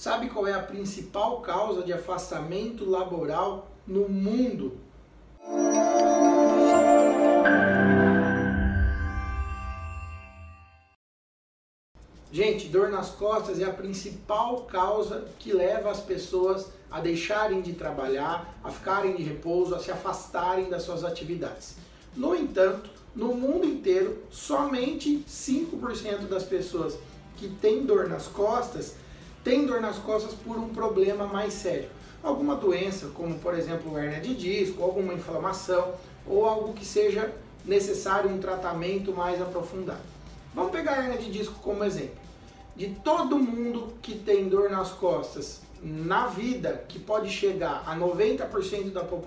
Sabe qual é a principal causa de afastamento laboral no mundo? Gente, dor nas costas é a principal causa que leva as pessoas a deixarem de trabalhar, a ficarem de repouso, a se afastarem das suas atividades. No entanto, no mundo inteiro, somente 5% das pessoas que têm dor nas costas têm dor nas costas por um problema mais sério. Alguma doença, como por exemplo hernia de disco, alguma inflamação ou algo que seja necessário um tratamento mais aprofundado. Vamos pegar a hernia de disco como exemplo. De todo mundo que tem dor nas costas na vida, que pode chegar a 90% da população,